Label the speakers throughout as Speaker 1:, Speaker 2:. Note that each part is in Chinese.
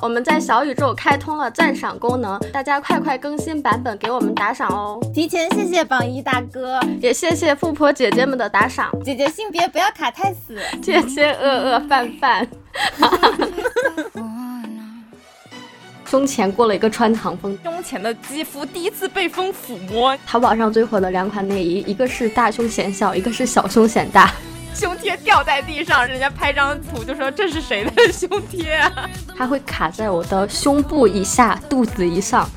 Speaker 1: 我们在小宇宙开通了赞赏功能，大家快快更新版本给我们打赏哦！
Speaker 2: 提前谢谢榜一大哥，
Speaker 1: 也谢谢富婆姐姐们的打赏。
Speaker 2: 姐姐性别不要卡太死，
Speaker 1: 谢谢饿饿饭饭。胸前过了一个穿堂风，
Speaker 3: 胸前的肌肤第一次被风抚摸。
Speaker 1: 淘宝上最火的两款内衣，一个是大胸显小，一个是小胸显大。
Speaker 3: 胸贴掉在地上，人家拍张图就说这是谁的胸贴啊？
Speaker 1: 它会卡在我的胸部以下、肚子以上。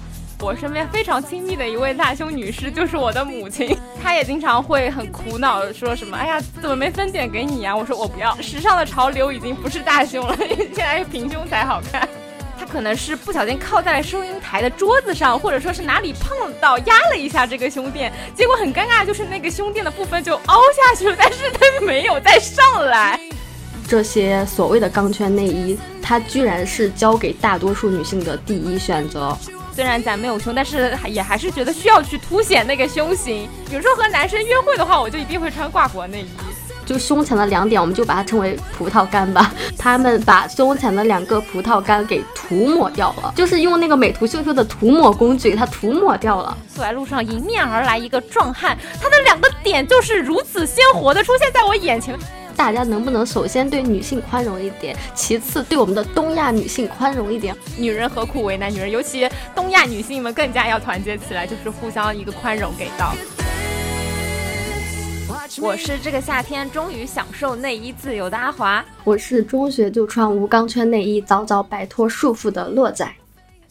Speaker 3: 我身边非常亲密的一位大胸女士就是我的母亲，她也经常会很苦恼说什么：“哎呀，怎么没分点给你呀？”我说我不要，时尚的潮流已经不是大胸了，现在是平胸才好看。他可能是不小心靠在了收银台的桌子上，或者说是哪里碰到压了一下这个胸垫，结果很尴尬，就是那个胸垫的部分就凹下去了，但是它没有再上来。
Speaker 1: 这些所谓的钢圈内衣，它居然是交给大多数女性的第一选择。
Speaker 3: 虽然咱没有胸，但是也还是觉得需要去凸显那个胸型。比如说和男生约会的话，我就一定会穿挂脖内衣。
Speaker 1: 就胸前的两点，我们就把它称为葡萄干吧。他们把胸前的两个葡萄干给涂抹掉了，就是用那个美图秀秀的涂抹工具，它涂抹掉了。
Speaker 3: 走在路上，迎面而来一个壮汉，他的两个点就是如此鲜活的出现在我眼前。
Speaker 1: 大家能不能首先对女性宽容一点，其次对我们的东亚女性宽容一点？
Speaker 3: 女人何苦为难女人？尤其东亚女性们更加要团结起来，就是互相一个宽容给到。我是这个夏天终于享受内衣自由的阿华，
Speaker 1: 我是中学就穿无钢圈内衣，早早摆脱束缚的洛仔。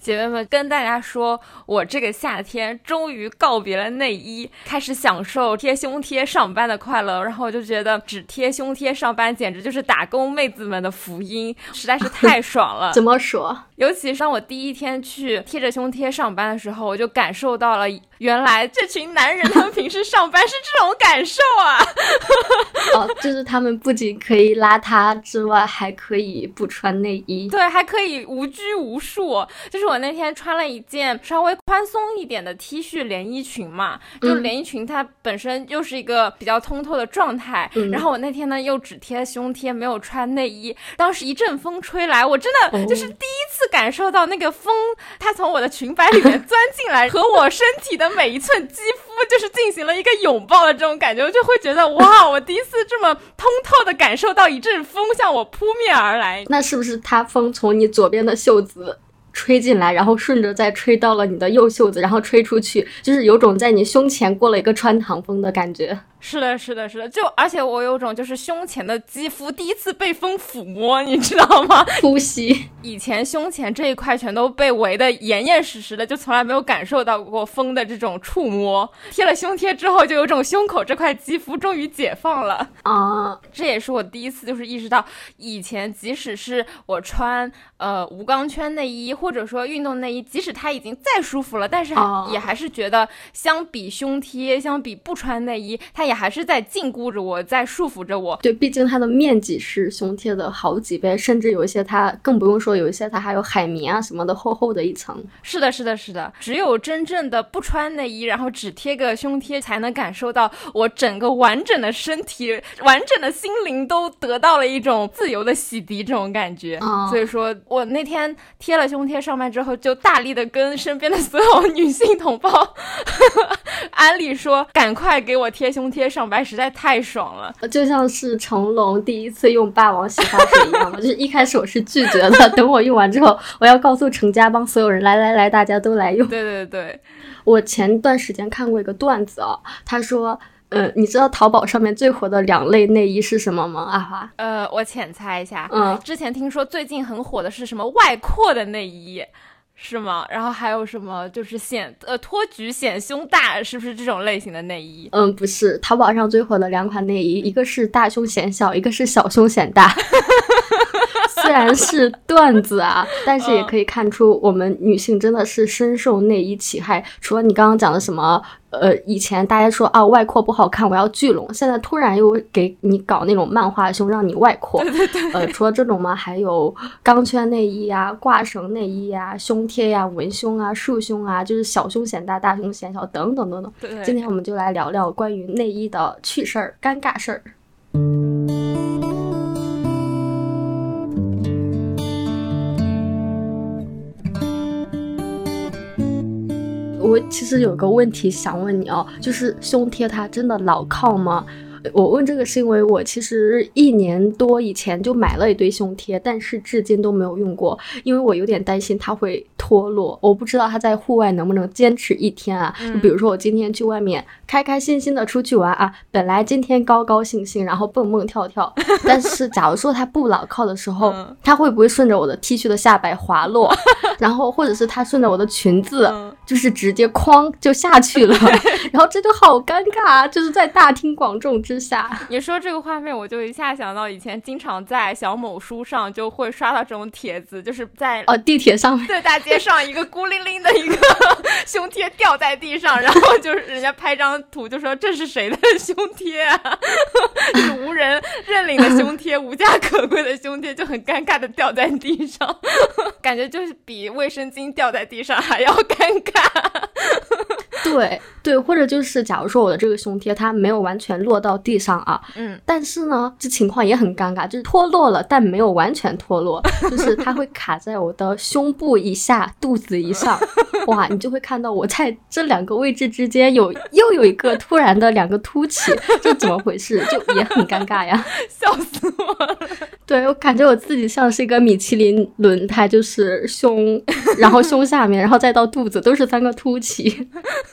Speaker 3: 姐妹们，跟大家说，我这个夏天终于告别了内衣，开始享受贴胸贴上班的快乐。然后我就觉得，只贴胸贴上班，简直就是打工妹子们的福音，实在是太 爽了。
Speaker 1: 怎么说？
Speaker 3: 尤其是当我第一天去贴着胸贴上班的时候，我就感受到了，原来这群男人他们平时上班是这种感受啊！
Speaker 1: 哦，就是他们不仅可以邋遢之外，还可以不穿内衣，
Speaker 3: 对，还可以无拘无束。就是我。我那天穿了一件稍微宽松一点的 T 恤连衣裙嘛，就连衣裙它本身又是一个比较通透的状态，然后我那天呢又只贴胸贴，没有穿内衣。当时一阵风吹来，我真的就是第一次感受到那个风，它从我的裙摆里面钻进来，和我身体的每一寸肌肤就是进行了一个拥抱的这种感觉，我就会觉得哇，我第一次这么通透的感受到一阵风向我扑面而来。
Speaker 1: 那是不是它风从你左边的袖子？吹进来，然后顺着再吹到了你的右袖子，然后吹出去，就是有种在你胸前过了一个穿堂风的感觉。
Speaker 3: 是的，是的，是的，就而且我有种就是胸前的肌肤第一次被风抚摸，你知道吗？
Speaker 1: 呼吸。
Speaker 3: 以前胸前这一块全都被围得严严实实的，就从来没有感受到过风的这种触摸。贴了胸贴之后，就有种胸口这块肌肤终于解放了
Speaker 1: 啊！
Speaker 3: 这也是我第一次就是意识到，以前即使是我穿呃无钢圈内衣或者说运动内衣，即使它已经再舒服了，但是也还是觉得相比胸贴，相比不穿内衣，它也。还是在禁锢着我，在束缚着我。
Speaker 1: 对，毕竟它的面积是胸贴的好几倍，甚至有一些它更不用说，有一些它还有海绵啊什么的厚厚的一层。
Speaker 3: 是的，是的，是的。只有真正的不穿内衣，然后只贴个胸贴，才能感受到我整个完整的身体、完整的心灵都得到了一种自由的洗涤，这种感觉。所以说我那天贴了胸贴上班之后，就大力的跟身边的所有女性同胞 安利说，赶快给我贴胸贴。上班实在太爽了，
Speaker 1: 就像是成龙第一次用霸王洗发水一样嘛。就是一开始我是拒绝的，等我用完之后，我要告诉成家帮所有人，来来来，大家都来用。
Speaker 3: 对对对，
Speaker 1: 我前段时间看过一个段子啊，他说，嗯，你知道淘宝上面最火的两类内衣是什么吗？阿华？
Speaker 3: 呃，我浅猜一下，
Speaker 1: 嗯，
Speaker 3: 之前听说最近很火的是什么外扩的内衣。是吗？然后还有什么？就是显呃托举显胸大，是不是这种类型的内衣？
Speaker 1: 嗯，不是。淘宝上最火的两款内衣，一个是大胸显小，一个是小胸显大。虽然是段子啊，但是也可以看出我们女性真的是深受内衣其害。除了你刚刚讲的什么，呃，以前大家说啊外扩不好看，我要聚拢，现在突然又给你搞那种漫画胸，让你外扩。
Speaker 3: 对对对。
Speaker 1: 呃，除了这种嘛，还有钢圈内衣呀、挂绳内衣呀、胸贴呀、文胸啊、束胸啊，就是小胸显大、大胸显小等等等等。
Speaker 3: 对。
Speaker 1: 今天我们就来聊聊关于内衣的趣事儿、尴尬事儿。其实有个问题想问你哦，就是胸贴它真的牢靠吗？我问这个是因为我其实一年多以前就买了一堆胸贴，但是至今都没有用过，因为我有点担心它会脱落。我不知道它在户外能不能坚持一天啊？就比如说我今天去外面开开心心的出去玩啊，本来今天高高兴兴，然后蹦蹦跳跳，但是假如说它不牢靠的时候，它会不会顺着我的 T 恤的下摆滑落？然后或者是它顺着我的裙子，就是直接哐就下去了，然后这就好尴尬，啊就是在大庭广众之。之下，
Speaker 3: 你说这个画面，我就一下想到以前经常在小某书上就会刷到这种帖子，就是在
Speaker 1: 哦地铁上面，
Speaker 3: 对大街上一个孤零零的一个 胸贴掉在地上，然后就是人家拍张图就说这是谁的胸贴啊？是无人认领的胸贴，无家可归的胸贴，就很尴尬的掉在地上，感觉就是比卫生巾掉在地上还要尴尬。
Speaker 1: 对对，或者就是假如说我的这个胸贴它没有完全落到地上啊，
Speaker 3: 嗯，
Speaker 1: 但是呢，这情况也很尴尬，就是脱落了，但没有完全脱落，就是它会卡在我的胸部以下、肚子以上，哇，你就会看到我在这两个位置之间有又有一个突然的两个凸起，这怎么回事？就也很尴尬呀，
Speaker 3: 笑死我了。
Speaker 1: 对我感觉我自己像是一个米其林轮胎，就是胸，然后胸下面，然后再到肚子都是三个凸起。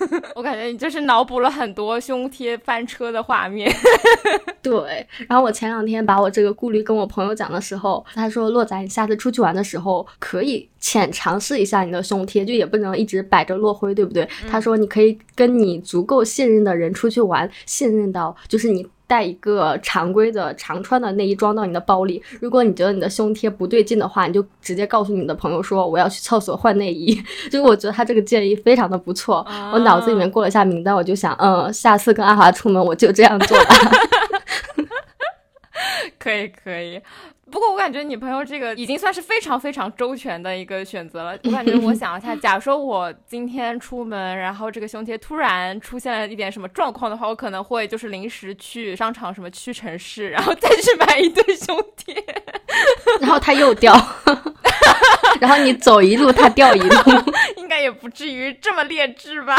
Speaker 3: 我感觉你就是脑补了很多胸贴翻车的画面。
Speaker 1: 对，然后我前两天把我这个顾虑跟我朋友讲的时候，他说：“洛仔，你下次出去玩的时候可以浅尝试一下你的胸贴，就也不能一直摆着落灰，对不对？”他说：“你可以跟你足够信任的人出去玩，信任到就是你。”带一个常规的常穿的内衣装到你的包里。如果你觉得你的胸贴不对劲的话，你就直接告诉你的朋友说我要去厕所换内衣。就是我觉得他这个建议非常的不错。我脑子里面过了一下名单，我就想，嗯，下次跟阿华出门我就这样做吧。
Speaker 3: 可 以可以。不过我感觉你朋友这个已经算是非常非常周全的一个选择了。我感觉我想一下，假如说我今天出门，然后这个胸贴突然出现了一点什么状况的话，我可能会就是临时去商场什么屈臣氏，然后再去买一对胸贴，
Speaker 1: 然后它又掉，然后你走一路它掉一路，
Speaker 3: 应该也不至于这么劣质吧。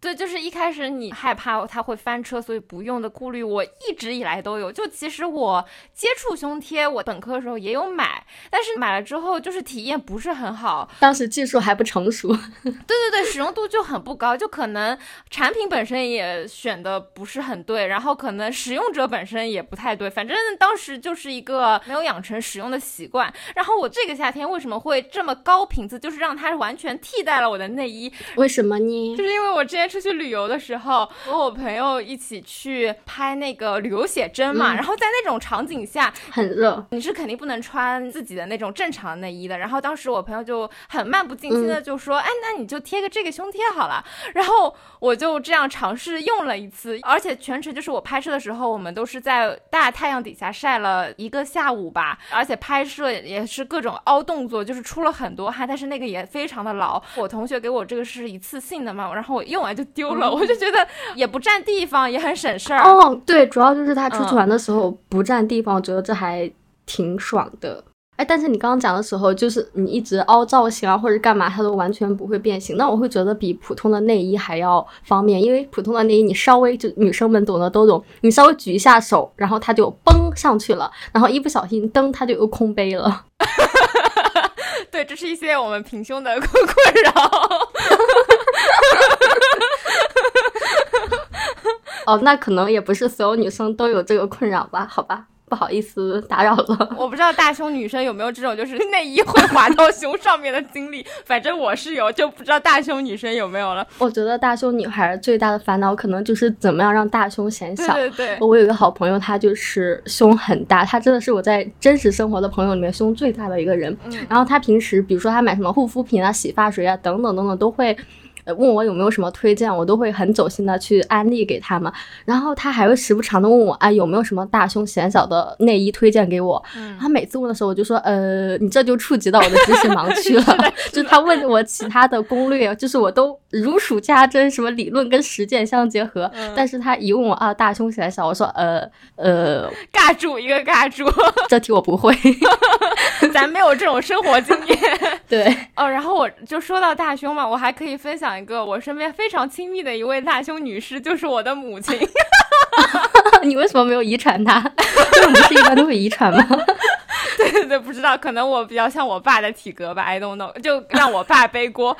Speaker 3: 对，就是一开始你害怕它会翻车，所以不用的顾虑，我一直以来都有。就其实我接触胸贴，我本科的时候也有买，但是买了之后就是体验不是很好。
Speaker 1: 当时技术还不成熟。
Speaker 3: 对对对，使用度就很不高，就可能产品本身也选的不是很对，然后可能使用者本身也不太对。反正当时就是一个没有养成使用的习惯。然后我这个夏天为什么会这么高频次，就是让它完全替代了我的内衣。
Speaker 1: 为什么呢？
Speaker 3: 就是因为我之前。出去旅游的时候，和我朋友一起去拍那个旅游写真嘛，然后在那种场景下
Speaker 1: 很热，
Speaker 3: 你是肯定不能穿自己的那种正常内衣的。然后当时我朋友就很漫不经心的就说：“哎，那你就贴个这个胸贴好了。”然后我就这样尝试用了一次，而且全程就是我拍摄的时候，我们都是在大太阳底下晒了一个下午吧，而且拍摄也是各种凹动作，就是出了很多汗，但是那个也非常的牢。我同学给我这个是一次性的嘛，然后我用完就。丢了，我就觉得也不占地方，也很省事儿。
Speaker 1: 哦，对，主要就是他出去玩的时候不占地方，我觉得这还挺爽的。哎，但是你刚刚讲的时候，就是你一直凹造型啊，或者干嘛，它都完全不会变形。那我会觉得比普通的内衣还要方便，因为普通的内衣你稍微就女生们懂的都懂，你稍微举一下手，然后它就嘣上去了，然后一不小心噔，它就又空杯了。
Speaker 3: 对，这是一些我们平胸的困扰。
Speaker 1: 哦，那可能也不是所有女生都有这个困扰吧？好吧，不好意思打扰了。
Speaker 3: 我不知道大胸女生有没有这种就是内衣会滑到胸上面的经历，反正我是有，就不知道大胸女生有没有了。
Speaker 1: 我觉得大胸女孩最大的烦恼可能就是怎么样让大胸显小。
Speaker 3: 对对对，
Speaker 1: 我有一个好朋友，她就是胸很大，她真的是我在真实生活的朋友里面胸最大的一个人。然后她平时比如说她买什么护肤品啊、洗发水啊等等等等都会。问我有没有什么推荐，我都会很走心的去安利给他们。然后他还会时不常的问我，啊有没有什么大胸显小的内衣推荐给我？他每次问的时候，我就说，呃，你这就触及到我的知识盲区了。就是他问我其他的攻略，就是我都如数家珍，什么理论跟实践相结合。但是他一问我啊大胸显小，我说，呃呃，
Speaker 3: 尬住一个尬住，
Speaker 1: 这题我不会。
Speaker 3: 咱没有这种生活经验。
Speaker 1: 对，
Speaker 3: 哦，然后我就说到大胸嘛，我还可以分享一个我身边非常亲密的一位大胸女士，就是我的母亲。
Speaker 1: 你为什么没有遗传她？这 种不是一般都会遗传吗？
Speaker 3: 对对对，不知道，可能我比较像我爸的体格吧，I don't know，就让我爸背锅。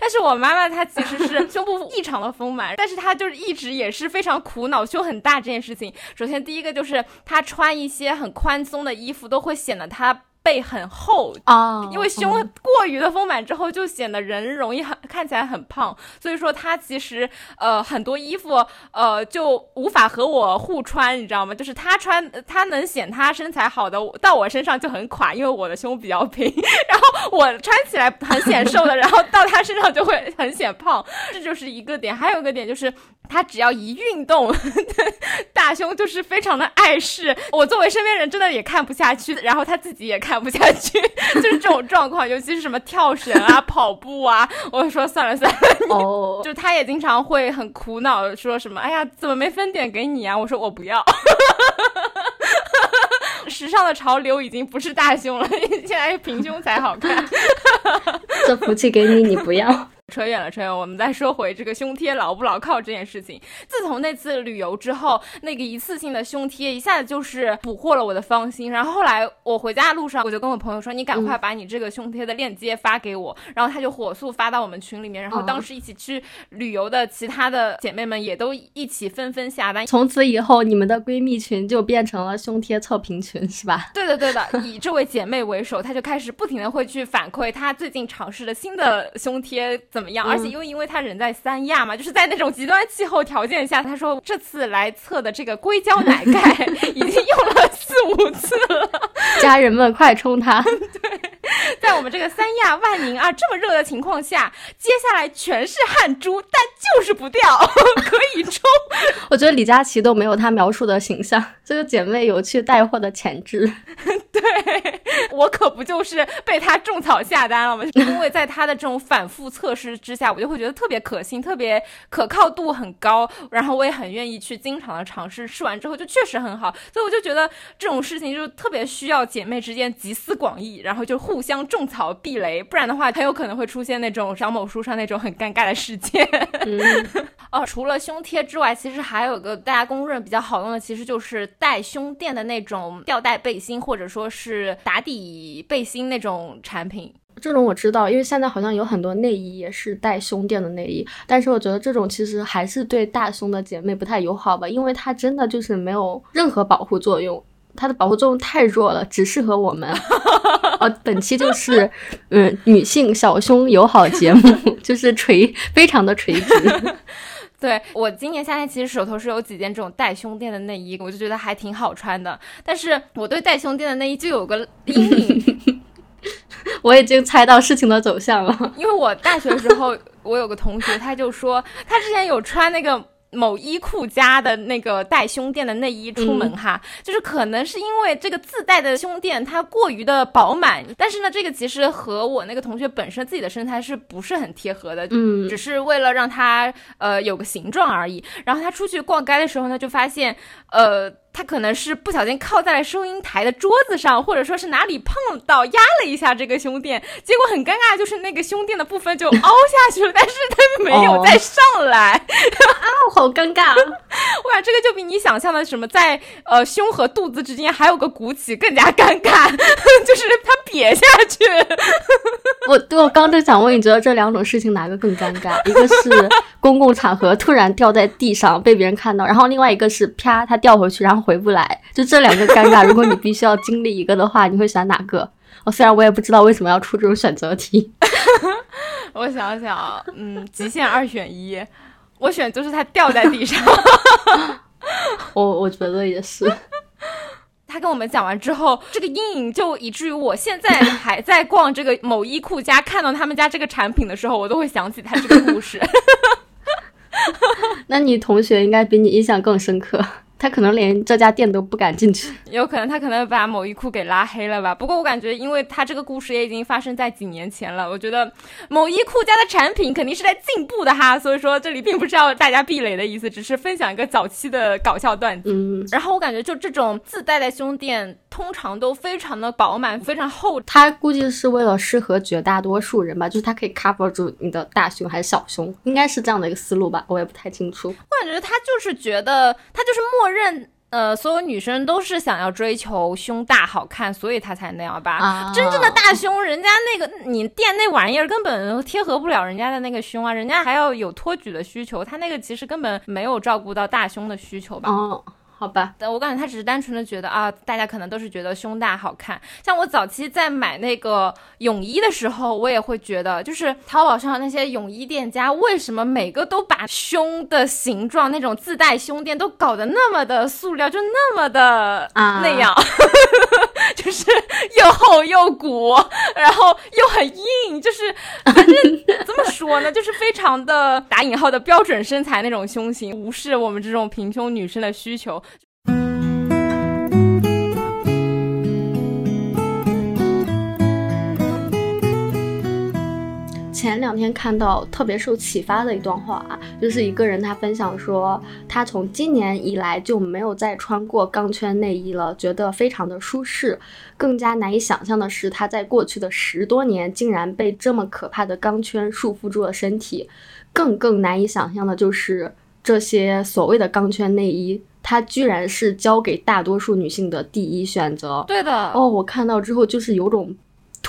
Speaker 3: 但是我妈妈她其实是胸部异常的丰满，但是她就是一直也是非常苦恼胸很大这件事情。首先第一个就是她穿一些很宽松的衣服都会显得她。背很厚
Speaker 1: 啊，
Speaker 3: 因为胸过于的丰满之后，就显得人容易很看起来很胖，所以说他其实呃很多衣服呃就无法和我互穿，你知道吗？就是他穿他能显他身材好的，到我身上就很垮，因为我的胸比较平，然后我穿起来很显瘦的，然后到他身上就会很显胖，这就是一个点。还有一个点就是。他只要一运动，大胸就是非常的碍事。我作为身边人，真的也看不下去，然后他自己也看不下去，就是这种状况。尤其是什么跳绳啊、跑步啊，我说算了算了。哦，就他也经常会很苦恼，说什么：“哎呀，怎么没分点给你啊？”我说：“我不要。”时尚的潮流已经不是大胸了，现在平胸才好看。
Speaker 1: 这福气给你，你不要。
Speaker 3: 扯远了，扯远了。我们再说回这个胸贴牢不牢靠这件事情。自从那次旅游之后，那个一次性的胸贴一下子就是捕获了我的芳心。然后后来我回家的路上，我就跟我朋友说：“你赶快把你这个胸贴的链接发给我。”然后他就火速发到我们群里面。然后当时一起去旅游的其他的姐妹们也都一起纷纷下单。
Speaker 1: 从此以后，你们的闺蜜群就变成了胸贴测评群，是吧？
Speaker 3: 对的，对的。以这位姐妹为首，她就开始不停的会去反馈她最近尝试的新的胸贴怎。怎么样？而且因为因为他人在三亚嘛，就是在那种极端气候条件下，他说这次来测的这个硅胶奶盖 已经用了四五次了，
Speaker 1: 家人们快冲它！
Speaker 3: 对，在我们这个三亚万宁啊这么热的情况下，接下来全是汗珠，但就是不掉，可以冲。
Speaker 1: 我觉得李佳琦都没有他描述的形象，这个姐妹有去带货的潜质。
Speaker 3: 对我可不就是被他种草下单了吗？因为在他的这种反复测试。之下，我就会觉得特别可信，特别可靠度很高，然后我也很愿意去经常的尝试，试完之后就确实很好，所以我就觉得这种事情就特别需要姐妹之间集思广益，然后就互相种草避雷，不然的话很有可能会出现那种张某书上那种很尴尬的事件。哦，除了胸贴之外，其实还有个大家公认比较好用的，其实就是带胸垫的那种吊带背心，或者说是打底背心那种产品。
Speaker 1: 这种我知道，因为现在好像有很多内衣也是带胸垫的内衣，但是我觉得这种其实还是对大胸的姐妹不太友好吧，因为它真的就是没有任何保护作用，它的保护作用太弱了，只适合我们。哦，本期就是嗯女性小胸友好节目，就是垂非常的垂直。
Speaker 3: 对我今年夏天其实手头是有几件这种带胸垫的内衣，我就觉得还挺好穿的，但是我对带胸垫的内衣就有个阴影。
Speaker 1: 我已经猜到事情的走向了，
Speaker 3: 因为我大学的时候，我有个同学，他就说他之前有穿那个。某衣库家的那个带胸垫的内衣出门哈，就是可能是因为这个自带的胸垫它过于的饱满，但是呢，这个其实和我那个同学本身自己的身材是不是很贴合的？
Speaker 1: 嗯，
Speaker 3: 只是为了让他呃有个形状而已。然后他出去逛街的时候呢，就发现呃他可能是不小心靠在了收银台的桌子上，或者说是哪里碰到压了一下这个胸垫，结果很尴尬，就是那个胸垫的部分就凹下去了，但是他没有再上来
Speaker 1: 啊。好尴尬！
Speaker 3: 我感觉这个就比你想象的什么在呃胸和肚子之间还有个鼓起更加尴尬，就是它瘪下去。
Speaker 1: 我对我刚就想问，你觉得这两种事情哪个更尴尬？一个是公共场合突然掉在地上被别人看到，然后另外一个是啪它掉回去然后回不来。就这两个尴尬，如果你必须要经历一个的话，你会选哪个？我虽然我也不知道为什么要出这种选择题。
Speaker 3: 我想想，嗯，极限二选一。我选就是它掉在地上，
Speaker 1: 我我觉得也是。
Speaker 3: 他跟我们讲完之后，这个阴影就以至于我现在还在逛这个某衣库家，看到他们家这个产品的时候，我都会想起他这个故事。
Speaker 1: 那你同学应该比你印象更深刻。他可能连这家店都不敢进去。
Speaker 3: 有可能他可能把某衣库给拉黑了吧？不过我感觉，因为他这个故事也已经发生在几年前了，我觉得某衣库家的产品肯定是在进步的哈。所以说这里并不是要大家避雷的意思，只是分享一个早期的搞笑段子。
Speaker 1: 嗯，
Speaker 3: 然后我感觉就这种自带的胸垫，通常都非常的饱满，非常厚。
Speaker 1: 它估计是为了适合绝大多数人吧，就是它可以 cover 住你的大胸还是小胸，应该是这样的一个思路吧，我也不太清楚。
Speaker 3: 我感觉他就是觉得，他就是默认。呃，所有女生都是想要追求胸大好看，所以她才那样吧。真正的大胸，人家那个你垫那玩意儿根本贴合不了人家的那个胸啊，人家还要有托举的需求，她那个其实根本没有照顾到大胸的需求吧。
Speaker 1: 哦。好吧，但
Speaker 3: 我感觉他只是单纯的觉得啊，大家可能都是觉得胸大好看。像我早期在买那个泳衣的时候，我也会觉得，就是淘宝上那些泳衣店家，为什么每个都把胸的形状那种自带胸垫都搞得那么的塑料，就那么的啊那样，就是又厚又鼓，然后又很硬，就是 反正怎么说呢，就是非常的打引号的标准身材那种胸型，无视我们这种平胸女生的需求。
Speaker 1: 前两天看到特别受启发的一段话啊，就是一个人他分享说，他从今年以来就没有再穿过钢圈内衣了，觉得非常的舒适。更加难以想象的是，他在过去的十多年竟然被这么可怕的钢圈束缚住了身体。更更难以想象的就是这些所谓的钢圈内衣。它居然是交给大多数女性的第一选择。
Speaker 3: 对的
Speaker 1: 哦，我看到之后就是有种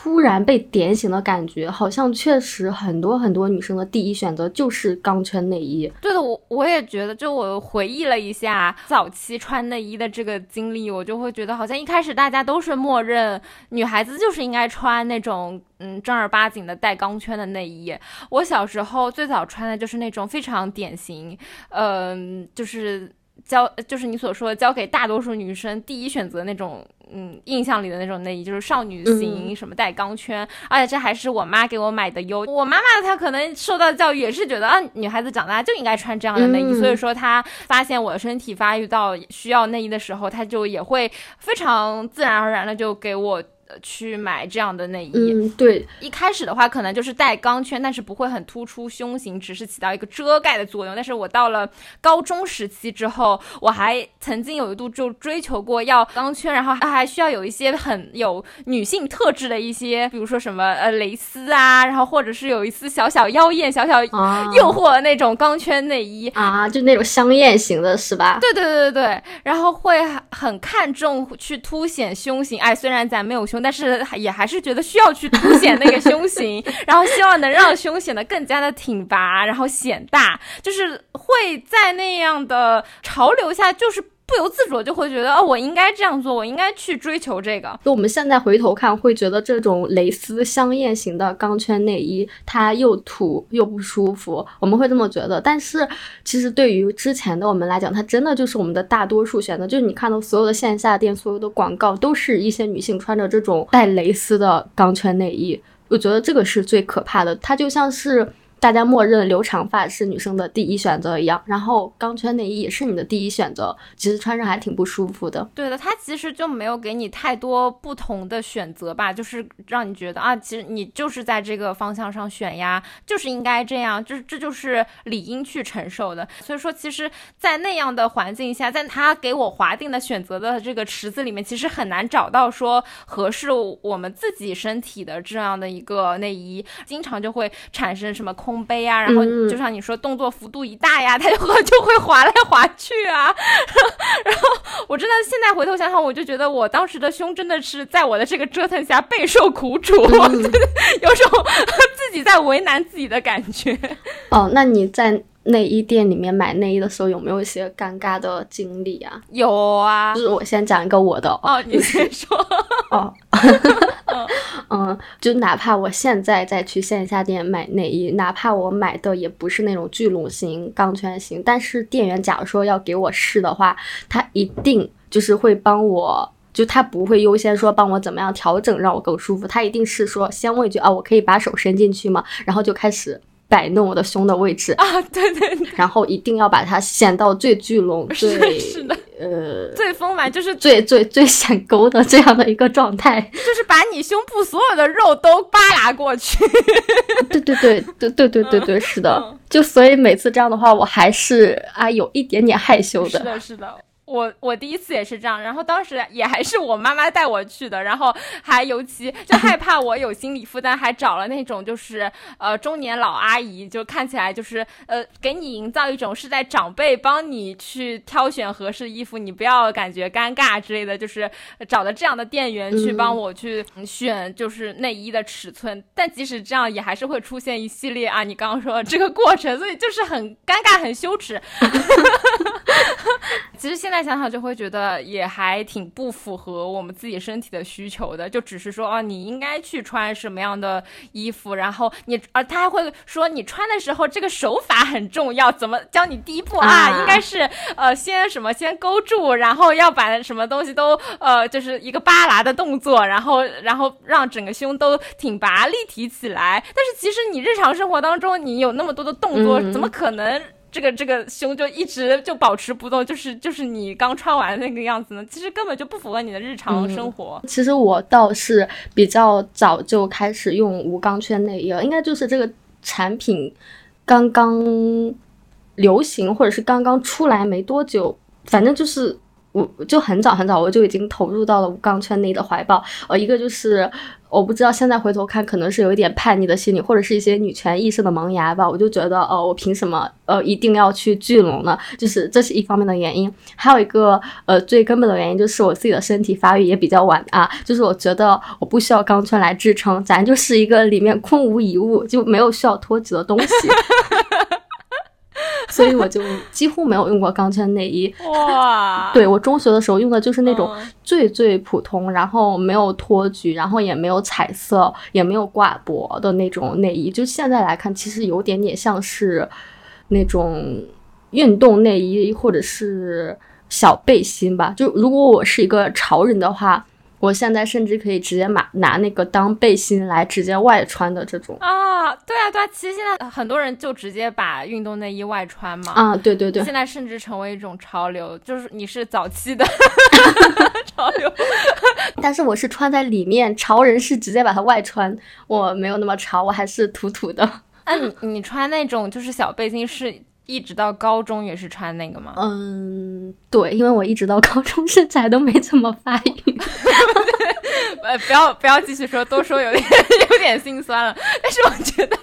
Speaker 1: 突然被点醒的感觉，好像确实很多很多女生的第一选择就是钢圈内衣。
Speaker 3: 对的，我我也觉得，就我回忆了一下早期穿内衣的这个经历，我就会觉得好像一开始大家都是默认女孩子就是应该穿那种嗯正儿八经的带钢圈的内衣。我小时候最早穿的就是那种非常典型，嗯，就是。交就是你所说的交给大多数女生第一选择那种，嗯，印象里的那种内衣，就是少女型，什么带钢圈，而且这还是我妈给我买的哟。我妈妈她可能受到教育也是觉得啊，女孩子长大就应该穿这样的内衣，所以说她发现我的身体发育到需要内衣的时候，她就也会非常自然而然的就给我。去买这样的内衣，
Speaker 1: 嗯，对，
Speaker 3: 一开始的话可能就是带钢圈，但是不会很突出胸型，只是起到一个遮盖的作用。但是我到了高中时期之后，我还曾经有一度就追求过要钢圈，然后还需要有一些很有女性特质的一些，比如说什么呃蕾丝啊，然后或者是有一丝小小妖艳、小小诱惑的那种钢圈内衣
Speaker 1: 啊，就那种香艳型的是吧？
Speaker 3: 对对对对对，然后会很看重去凸显胸型。哎，虽然咱没有胸。但是也还是觉得需要去凸显那个胸型，然后希望能让胸显得更加的挺拔，然后显大，就是会在那样的潮流下，就是。不由自主就会觉得，哦，我应该这样做，我应该去追求这个。
Speaker 1: 就我们现在回头看，会觉得这种蕾丝香艳型的钢圈内衣，它又土又不舒服，我们会这么觉得。但是其实对于之前的我们来讲，它真的就是我们的大多数选择。就是你看到所有的线下店，所有的广告，都是一些女性穿着这种带蕾丝的钢圈内衣。我觉得这个是最可怕的，它就像是。大家默认留长发是女生的第一选择一样，然后钢圈内衣也是你的第一选择，其实穿上还挺不舒服的。
Speaker 3: 对的，它其实就没有给你太多不同的选择吧，就是让你觉得啊，其实你就是在这个方向上选呀，就是应该这样，就是这就是理应去承受的。所以说，其实，在那样的环境下，在他给我划定的选择的这个池子里面，其实很难找到说合适我们自己身体的这样的一个内衣，经常就会产生什么空。空杯呀，然后就像你说，动作幅度一大呀，它就会就会滑来滑去啊。然后我真的现在回头想想，我就觉得我当时的胸真的是在我的这个折腾下备受苦楚，有种自己在为难自己的感觉。
Speaker 1: 哦，那你在内衣店里面买内衣的时候，有没有一些尴尬的经历啊？
Speaker 3: 有啊，
Speaker 1: 就是我先讲一个我的
Speaker 3: 哦，你先说
Speaker 1: 哦。嗯，就哪怕我现在再去线下店买内衣，哪怕我买的也不是那种聚拢型、钢圈型，但是店员假如说要给我试的话，他一定就是会帮我，就他不会优先说帮我怎么样调整让我更舒服，他一定是说先问一句啊，我可以把手伸进去吗？然后就开始摆弄我的胸的位置
Speaker 3: 啊，对对，
Speaker 1: 然后一定要把它显到最聚拢、最。呃
Speaker 3: 最丰满，就是
Speaker 1: 最最最显沟的这样的一个状态。
Speaker 3: 就是把你胸部所有的肉都扒拉过去。
Speaker 1: 对对对对对对对对，是的。就所以每次这样的话，我还是啊有一点点害羞的。
Speaker 3: 是的，是的。我我第一次也是这样，然后当时也还是我妈妈带我去的，然后还尤其就害怕我有心理负担，还找了那种就是呃中年老阿姨，就看起来就是呃给你营造一种是在长辈帮你去挑选合适衣服，你不要感觉尴尬之类的，就是找的这样的店员去帮我去选就是内衣的尺寸，但即使这样也还是会出现一系列啊你刚刚说的这个过程，所以就是很尴尬很羞耻。其实现在。想想就会觉得也还挺不符合我们自己身体的需求的，就只是说哦，你应该去穿什么样的衣服，然后你啊，他还会说你穿的时候这个手法很重要，怎么教你第一步啊，应该是呃先什么先勾住，然后要把什么东西都呃就是一个扒拉的动作，然后然后让整个胸都挺拔立体起来。但是其实你日常生活当中你有那么多的动作，怎么可能？这个这个胸就一直就保持不动，就是就是你刚穿完那个样子呢，其实根本就不符合你的日常生活。
Speaker 1: 其实我倒是比较早就开始用无钢圈内衣了，应该就是这个产品刚刚流行或者是刚刚出来没多久，反正就是我就很早很早我就已经投入到了无钢圈内衣的怀抱。呃，一个就是。我不知道现在回头看，可能是有一点叛逆的心理，或者是一些女权意识的萌芽吧。我就觉得，呃，我凭什么，呃，一定要去聚拢呢？就是这是一方面的原因。还有一个，呃，最根本的原因就是我自己的身体发育也比较晚啊。就是我觉得我不需要钢圈来支撑，咱就是一个里面空无一物，就没有需要托举的东西。所以我就几乎没有用过钢圈内衣。
Speaker 3: 哇！
Speaker 1: 对我中学的时候用的就是那种最最普通，然后没有托举，然后也没有彩色，也没有挂脖的那种内衣。就现在来看，其实有点点像是那种运动内衣或者是小背心吧。就如果我是一个潮人的话。我现在甚至可以直接买拿那个当背心来直接外穿的这种
Speaker 3: 啊，对啊对啊，其实现在很多人就直接把运动内衣外穿嘛
Speaker 1: 啊，对对对，
Speaker 3: 现在甚至成为一种潮流，就是你是早期的 潮流，
Speaker 1: 但是我是穿在里面，潮人是直接把它外穿，我没有那么潮，我还是土土的。
Speaker 3: 那你你穿那种就是小背心是？一直到高中也是穿那个吗？
Speaker 1: 嗯，对，因为我一直到高中身材都没怎么发育。
Speaker 3: 呃，不要不要继续说，多说有点 有点心酸了。但是我觉得，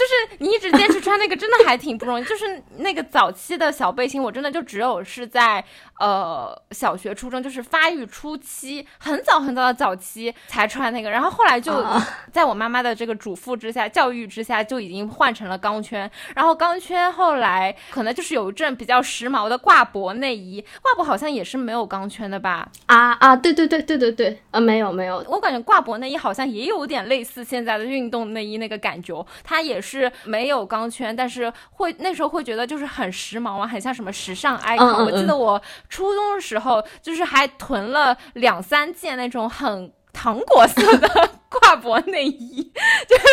Speaker 3: 就是你一直坚持穿那个，真的还挺不容易。就是那个早期的小背心，我真的就只有是在呃小学、初中，就是发育初期，很早很早的早期才穿那个。然后后来就在我妈妈的这个嘱咐之下、教育之下，就已经换成了钢圈。然后钢圈后来可能就是有一阵比较时髦的挂脖内衣，挂脖好像也是没有钢圈的吧？
Speaker 1: 啊啊，对对对对对对，呃，没有没有，
Speaker 3: 我感觉挂脖内衣好像也有点类似现在的运动内衣那个感觉，它也是没有钢圈，但是会那时候会觉得就是很时髦啊，很像什么时尚 icon。我记得我初中的时候就是还囤了两三件那种很。糖果色的挂脖内衣，就是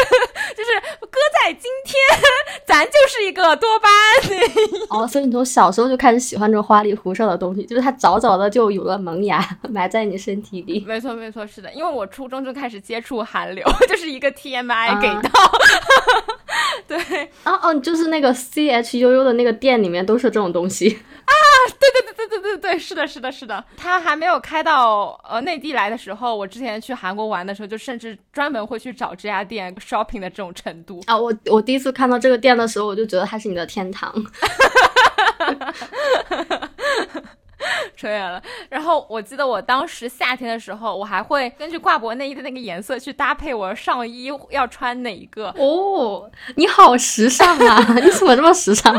Speaker 3: 就是搁在今天，咱就是一个多巴胺内衣。
Speaker 1: 哦，所以你从小时候就开始喜欢这种花里胡哨的东西，就是它早早的就有了萌芽，埋在你身体里。
Speaker 3: 没错没错，是的，因为我初中就开始接触韩流，就是一个 TMI 给到。对，
Speaker 1: 哦哦，就是那个 C H U U 的那个店里面都是这种东西
Speaker 3: 啊！对对对对对对对，是的，是的，是的。他还没有开到呃内地来的时候，我之前去韩国玩的时候，就甚至专门会去找这家店 shopping 的这种程度
Speaker 1: 啊！我我第一次看到这个店的时候，我就觉得它是你的天堂。
Speaker 3: 扯远了。然后我记得我当时夏天的时候，我还会根据挂脖内衣的那个颜色去搭配我上衣要穿哪一个。
Speaker 1: 哦，你好时尚啊！你怎么这么时尚？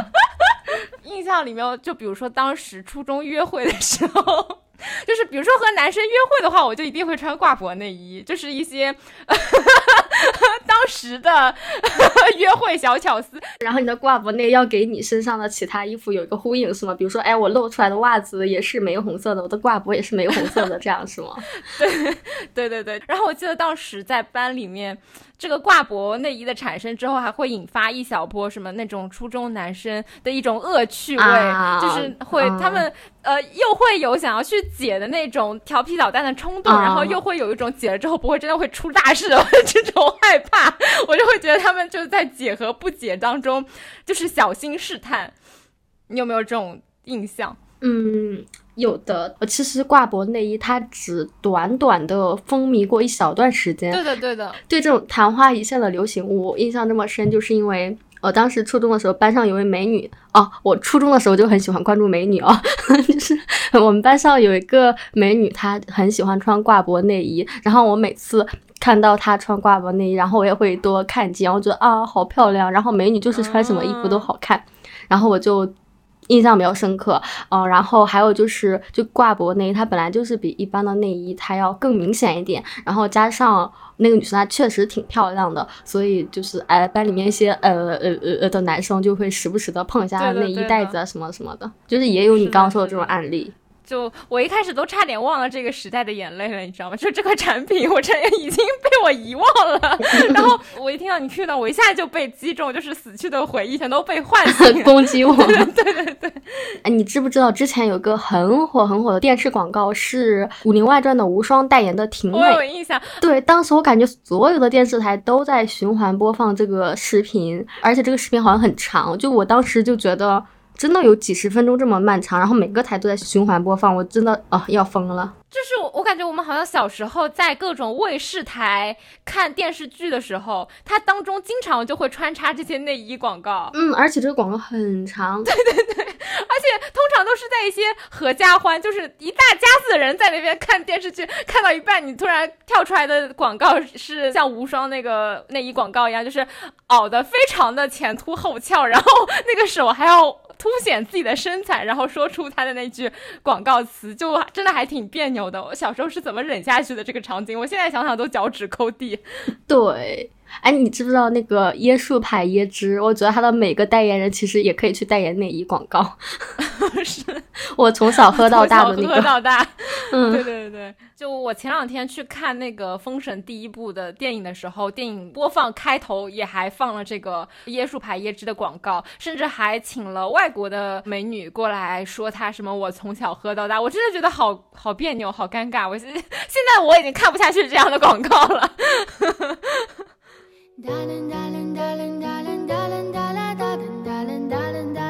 Speaker 3: 印象里面，就比如说当时初中约会的时候。就是比如说和男生约会的话，我就一定会穿挂脖内衣，就是一些 当时实的 约会小巧思。
Speaker 1: 然后你的挂脖内要给你身上的其他衣服有一个呼应，是吗？比如说，哎，我露出来的袜子也是玫红色的，我的挂脖也是玫红色的，这样是吗？
Speaker 3: 对，对对对。然后我记得当时在班里面。这个挂脖内衣的产生之后，还会引发一小波什么那种初中男生的一种恶趣味，就是会他们呃又会有想要去解的那种调皮捣蛋的冲动，然后又会有一种解了之后不会真的会出大事的 这种害怕，我就会觉得他们就在解和不解当中就是小心试探。你有没有这种印象？
Speaker 1: 嗯。有的，其实挂脖内衣它只短短的风靡过一小段时间。
Speaker 3: 对的，对的。
Speaker 1: 对这种昙花一现的流行，我印象这么深，就是因为我当时初中的时候，班上有位美女哦，我初中的时候就很喜欢关注美女哦，就是我们班上有一个美女，她很喜欢穿挂脖内衣，然后我每次看到她穿挂脖内衣，然后我也会多看几眼，我觉得啊，好漂亮，然后美女就是穿什么衣服都好看，然后我就。印象比较深刻，嗯，然后还有就是，就挂脖内衣，它本来就是比一般的内衣它要更明显一点，然后加上那个女生她确实挺漂亮的，所以就是哎，班里面一些呃呃呃的男生就会时不时的碰一下内衣带子啊什么什么的，就是也有你刚刚说的这种案例。
Speaker 3: 就我一开始都差点忘了这个时代的眼泪了，你知道吗？就这个产品，我这已经被我遗忘了。然后我一听到你 Q 到，我一下就被击中，就是死去的回忆全都被唤醒，
Speaker 1: 攻击我。
Speaker 3: 对对对。
Speaker 1: 哎，你知不知道之前有个很火很火的电视广告是《武林外传》的无双代言的婷美？我
Speaker 3: 有印象。
Speaker 1: 对，当时我感觉所有的电视台都在循环播放这个视频，而且这个视频好像很长，就我当时就觉得。真的有几十分钟这么漫长，然后每个台都在循环播放，我真的啊要疯了。
Speaker 3: 就是我，我感觉我们好像小时候在各种卫视台看电视剧的时候，它当中经常就会穿插这些内衣广告。
Speaker 1: 嗯，而且这个广告很长。
Speaker 3: 对对对，而且通常都是在一些合家欢，就是一大家子的人在那边看电视剧，看到一半，你突然跳出来的广告是像无双那个内衣广告一样，就是袄的非常的前凸后翘，然后那个手还要。凸显自己的身材，然后说出他的那句广告词，就真的还挺别扭的。我小时候是怎么忍下去的这个场景？我现在想想都脚趾抠地。
Speaker 1: 对。哎，你知不知道那个椰树牌椰汁？我觉得它的每个代言人其实也可以去代言内衣广告。
Speaker 3: 是
Speaker 1: 我从小喝到大的那个。
Speaker 3: 喝到大。嗯，对对对就我前两天去看那个《封神》第一部的电影的时候，电影播放开头也还放了这个椰树牌椰汁的广告，甚至还请了外国的美女过来说他什么我从小喝到大，我真的觉得好好别扭，好尴尬。我现 现在我已经看不下去这样的广告了。Darling, darling, darling, darling, darling, darling, darling, darling, darling, darling.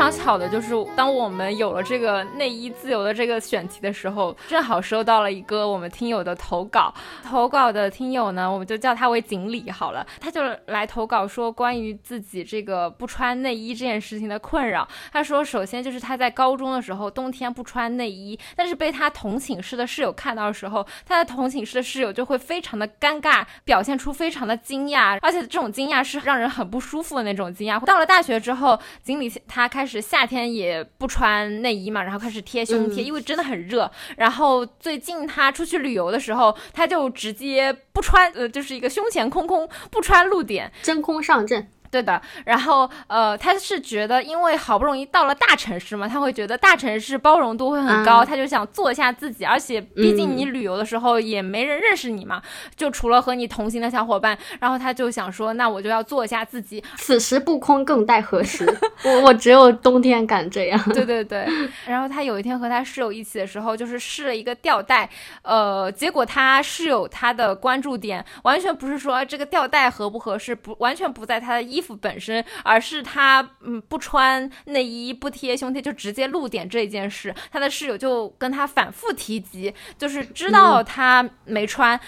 Speaker 3: 非常巧的就是，当我们有了这个内衣自由的这个选题的时候，正好收到了一个我们听友的投稿。投稿的听友呢，我们就叫他为锦鲤好了。他就来投稿说关于自己这个不穿内衣这件事情的困扰。他说，首先就是他在高中的时候冬天不穿内衣，但是被他同寝室的室友看到的时候，他的同寝室的室友就会非常的尴尬，表现出非常的惊讶，而且这种惊讶是让人很不舒服的那种惊讶。到了大学之后，锦鲤他开。始始夏天也不穿内衣嘛，然后开始贴胸贴，因为真的很热。然后最近他出去旅游的时候，他就直接不穿，呃，就是一个胸前空空，不穿露点，
Speaker 1: 真空上阵。
Speaker 3: 对的，然后呃，他是觉得，因为好不容易到了大城市嘛，他会觉得大城市包容度会很高，他就想做一下自己，而且毕竟你旅游的时候也没人认识你嘛，就除了和你同行的小伙伴，然后他就想说，那我就要做一下自己。
Speaker 1: 此时不空更待何时？我我只有冬天敢这样。
Speaker 3: 对对对，然后他有一天和他室友一起的时候，就是试了一个吊带，呃，结果他室友他的关注点完全不是说这个吊带合不合适，不完全不在他的衣。衣服本身，而是他嗯不穿内衣不贴胸贴就直接露点这件事，他的室友就跟他反复提及，就是知道他没穿。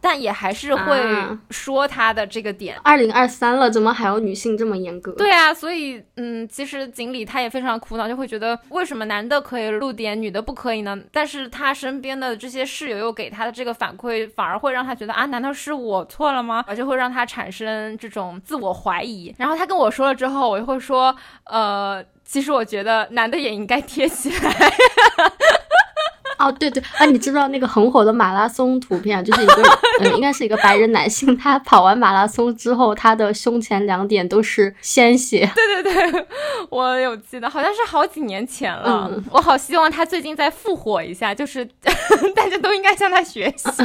Speaker 3: 但也还是会说他的这个点。
Speaker 1: 二零二三了，怎么还有女性这么严格？
Speaker 3: 对啊，所以嗯，其实锦鲤他也非常苦恼，就会觉得为什么男的可以露点，女的不可以呢？但是他身边的这些室友又给他的这个反馈，反而会让他觉得啊，难道是我错了吗？就会让他产生这种自我怀疑。然后他跟我说了之后，我就会说，呃，其实我觉得男的也应该贴起来。
Speaker 1: 哦，对对啊，你知道那个很火的马拉松图片，就是一个嗯，应该是一个白人男性，他跑完马拉松之后，他的胸前两点都是鲜血。
Speaker 3: 对对对，我有记得，好像是好几年前了。我好希望他最近再复活一下，就是 大家都应该向他学习。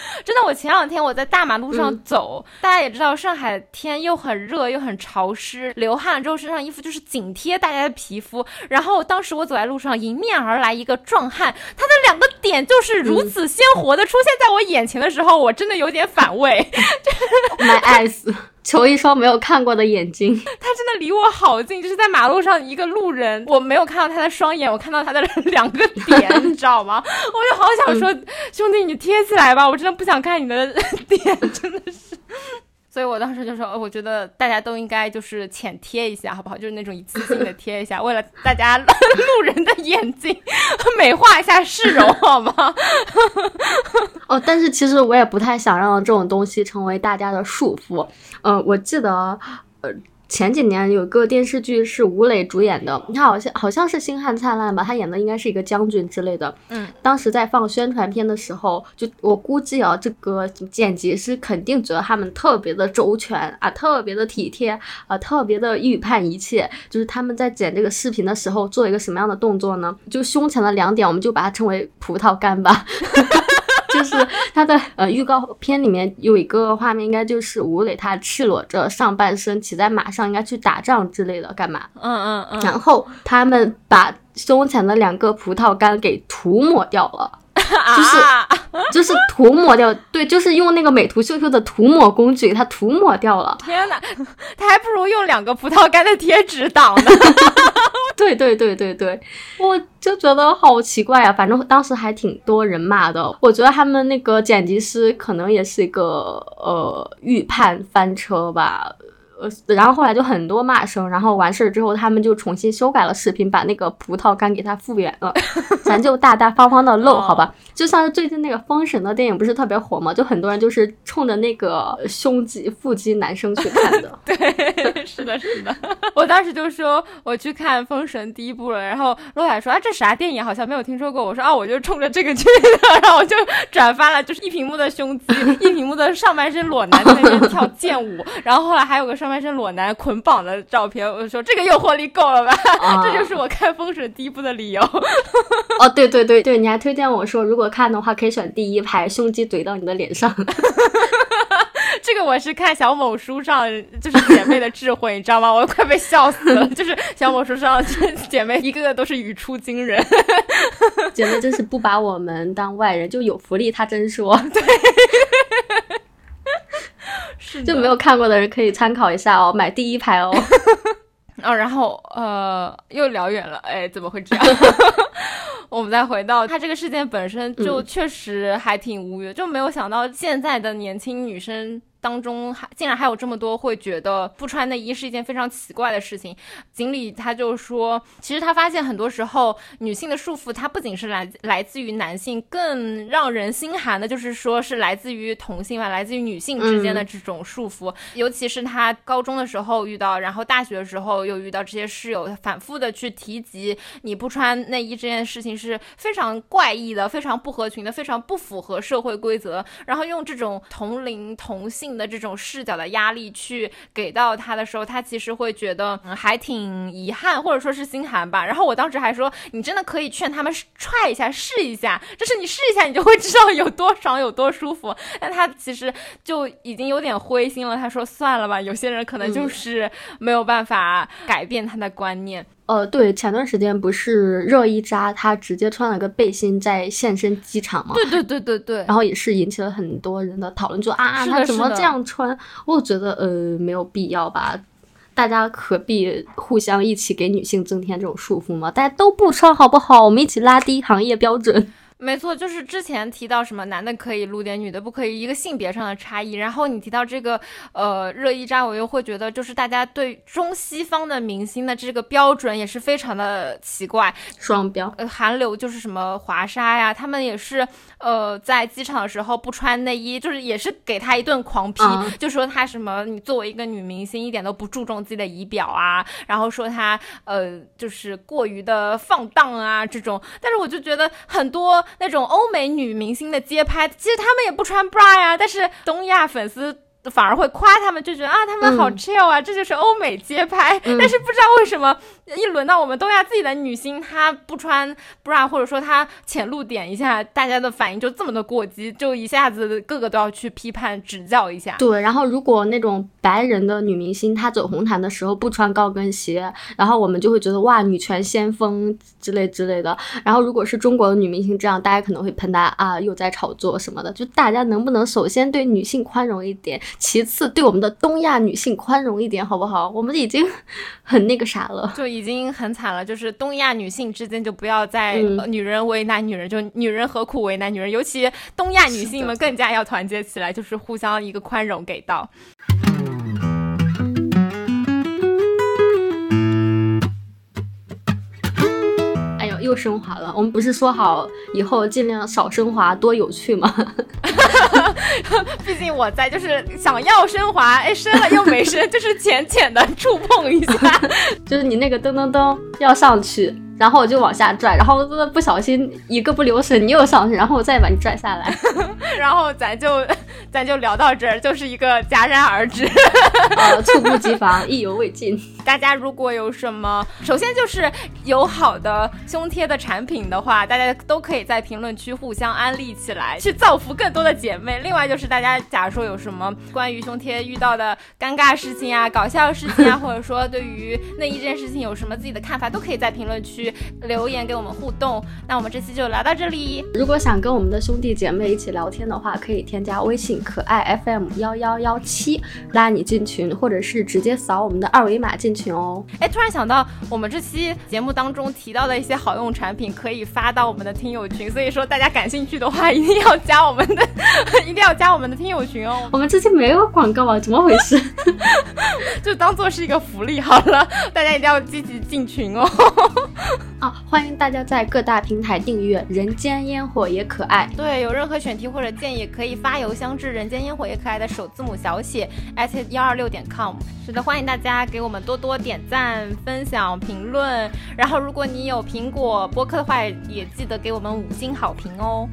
Speaker 3: 真的，我前两天我在大马路上走，大家也知道上海天又很热又很潮湿，流汗之后身上衣服就是紧贴大家的皮肤。然后当时我走在路上，迎面而来一个壮汉，他的两个点就是如此鲜活的出现在我眼前的时候，我真的有点反胃。
Speaker 1: My eyes。求一双没有看过的眼睛，
Speaker 3: 他真的离我好近，就是在马路上一个路人，我没有看到他的双眼，我看到他的两个点，你知道吗？我就好想说，兄弟，你贴起来吧，我真的不想看你的点，真的是。所以我当时就说，我觉得大家都应该就是浅贴一下，好不好？就是那种一次性的贴一下，为了大家路 人的眼睛美化一下市容，好吗？
Speaker 1: 哦，但是其实我也不太想让这种东西成为大家的束缚。嗯，我记得，呃。前几年有个电视剧是吴磊主演的，他好像好像是《星汉灿烂》吧，他演的应该是一个将军之类的。
Speaker 3: 嗯，
Speaker 1: 当时在放宣传片的时候，就我估计啊，这个剪辑师肯定觉得他们特别的周全啊，特别的体贴啊，特别的预判一切。就是他们在剪这个视频的时候做一个什么样的动作呢？就胸前的两点，我们就把它称为葡萄干吧。就是他的呃预告片里面有一个画面，应该就是吴磊他赤裸着上半身骑在马上，应该去打仗之类的，干嘛？
Speaker 3: 嗯嗯嗯。
Speaker 1: 然后他们把胸前的两个葡萄干给涂抹掉了，就是就是涂抹掉，对，就是用那个美图秀秀的涂抹工具给它涂抹掉了。
Speaker 3: 天哪，他还不如用两个葡萄干的贴纸挡呢。
Speaker 1: 对对对对对，我就觉得好奇怪啊！反正当时还挺多人骂的。我觉得他们那个剪辑师可能也是一个呃预判翻车吧。呃，然后后来就很多骂声，然后完事儿之后，他们就重新修改了视频，把那个葡萄干给它复原了，咱就大大方方的露，好吧？就像是最近那个《封神》的电影不是特别火吗？就很多人就是冲着那个胸肌、腹肌男生去看的。
Speaker 3: 对，是的，是的。我当时就说我去看《封神》第一部了，然后洛海说啊，这啥电影？好像没有听说过。我说啊，我就冲着这个去的，然后我就转发了，就是一屏幕的胸肌，一屏幕的上半身裸男在那边跳剑舞，然后后来还有个上。半身裸男捆绑的照片，我说这个诱惑力够了吧？这就是我看《风水》第一步的理由。
Speaker 1: 哦，对对对对，你还推荐我说，如果看的话可以选第一排，胸肌怼到你的脸上。
Speaker 3: 这个我是看小某书上，就是姐妹的智慧，你知道吗？我快被笑死了。就是小某书上姐妹一个个都是语出惊人，
Speaker 1: 姐妹真是不把我们当外人，就有福利。她真说
Speaker 3: 对。
Speaker 1: 就没有看过的人可以参考一下哦，买第一排哦。
Speaker 3: 哦，然后呃，又聊远了，哎，怎么会这样？我们再回到他这个事件本身，就确实还挺无语，就没有想到现在的年轻女生。当中还竟然还有这么多会觉得不穿内衣是一件非常奇怪的事情。锦鲤他就说，其实他发现很多时候女性的束缚，它不仅是来来自于男性，更让人心寒的就是说是来自于同性吧，来自于女性之间的这种束缚。尤其是他高中的时候遇到，然后大学的时候又遇到这些室友反复的去提及你不穿内衣这件事情是非常怪异的，非常不合群的，非常不符合社会规则。然后用这种同龄同性。的这种视角的压力去给到他的时候，他其实会觉得嗯还挺遗憾，或者说是心寒吧。然后我当时还说，你真的可以劝他们踹一下试一下，就是你试一下，你就会知道有多爽有多舒服。但他其实就已经有点灰心了，他说算了吧，有些人可能就是没有办法改变他的观念。
Speaker 1: 呃，对，前段时间不是热依扎，她直接穿了个背心在现身机场吗？
Speaker 3: 对对对对对。
Speaker 1: 然后也是引起了很多人的讨论，就啊，她怎么这样穿？我觉得呃没有必要吧，大家何必互相一起给女性增添这种束缚吗？大家都不穿好不好？我们一起拉低行业标准。
Speaker 3: 没错，就是之前提到什么男的可以露点，女的不可以，一个性别上的差异。然后你提到这个呃热依扎，我又会觉得就是大家对中西方的明星的这个标准也是非常的奇怪，
Speaker 1: 双标。
Speaker 3: 呃，韩流就是什么华莎呀，他们也是呃在机场的时候不穿内衣，就是也是给他一顿狂批，就说他什么你作为一个女明星一点都不注重自己的仪表啊，然后说他呃就是过于的放荡啊这种。但是我就觉得很多。那种欧美女明星的街拍，其实他们也不穿 bra 呀，但是东亚粉丝。反而会夸他们，就觉得啊，他们好 chill 啊，这就是欧美街拍。但是不知道为什么，一轮到我们东亚自己的女星，她不穿 bra，或者说她浅露点一下，大家的反应就这么的过激，就一下子个个都要去批判指教一下。
Speaker 1: 对，然后如果那种白人的女明星她走红毯的时候不穿高跟鞋，然后我们就会觉得哇，女权先锋之类之类的。然后如果是中国的女明星这样，大家可能会喷她啊，又在炒作什么的。就大家能不能首先对女性宽容一点？其次，对我们的东亚女性宽容一点，好不好？我们已经很那个啥了，
Speaker 3: 就已经很惨了。就是东亚女性之间，就不要再女人为难女人，就女人何苦为难女人？尤其东亚女性们更加要团结起来，就是互相一个宽容给到。
Speaker 1: 又升华了。我们不是说好以后尽量少升华，多有趣吗？
Speaker 3: 毕竟我在，就是想要升华，哎，升了又没升，就是浅浅的触碰一下，
Speaker 1: 就是你那个噔噔噔要上去。然后我就往下拽，然后不小心一个不留神你又上去，然后我再把你拽下来，
Speaker 3: 然后咱就咱就聊到这儿，就是一个戛然而止，
Speaker 1: 呃，猝不及防，意犹未尽。
Speaker 3: 大家如果有什么，首先就是有好的胸贴的产品的话，大家都可以在评论区互相安利起来，去造福更多的姐妹。另外就是大家假如说有什么关于胸贴遇到的尴尬事情啊、搞笑事情啊，或者说对于内衣这件事情有什么自己的看法，都可以在评论区。留言给我们互动，那我们这期就聊到这里。
Speaker 1: 如果想跟我们的兄弟姐妹一起聊天的话，可以添加微信可爱 FM 幺幺幺七，拉你进群，或者是直接扫我们的二维码进群哦。
Speaker 3: 哎，突然想到，我们这期节目当中提到的一些好用产品，可以发到我们的听友群，所以说大家感兴趣的话，一定要加我们的，一定要加我们的听友群哦。
Speaker 1: 我们这期没有广告啊，怎么回事？
Speaker 3: 就当做是一个福利好了，大家一定要积极进群哦。
Speaker 1: 啊，欢迎大家在各大平台订阅《人间烟火也可爱》。
Speaker 3: 对，有任何选题或者建议，可以发邮箱至《人间烟火也可爱》的首字母小写 at 幺二六点 com。是的，欢迎大家给我们多多点赞、分享、评论。然后，如果你有苹果播客的话，也记得给我们五星好评哦。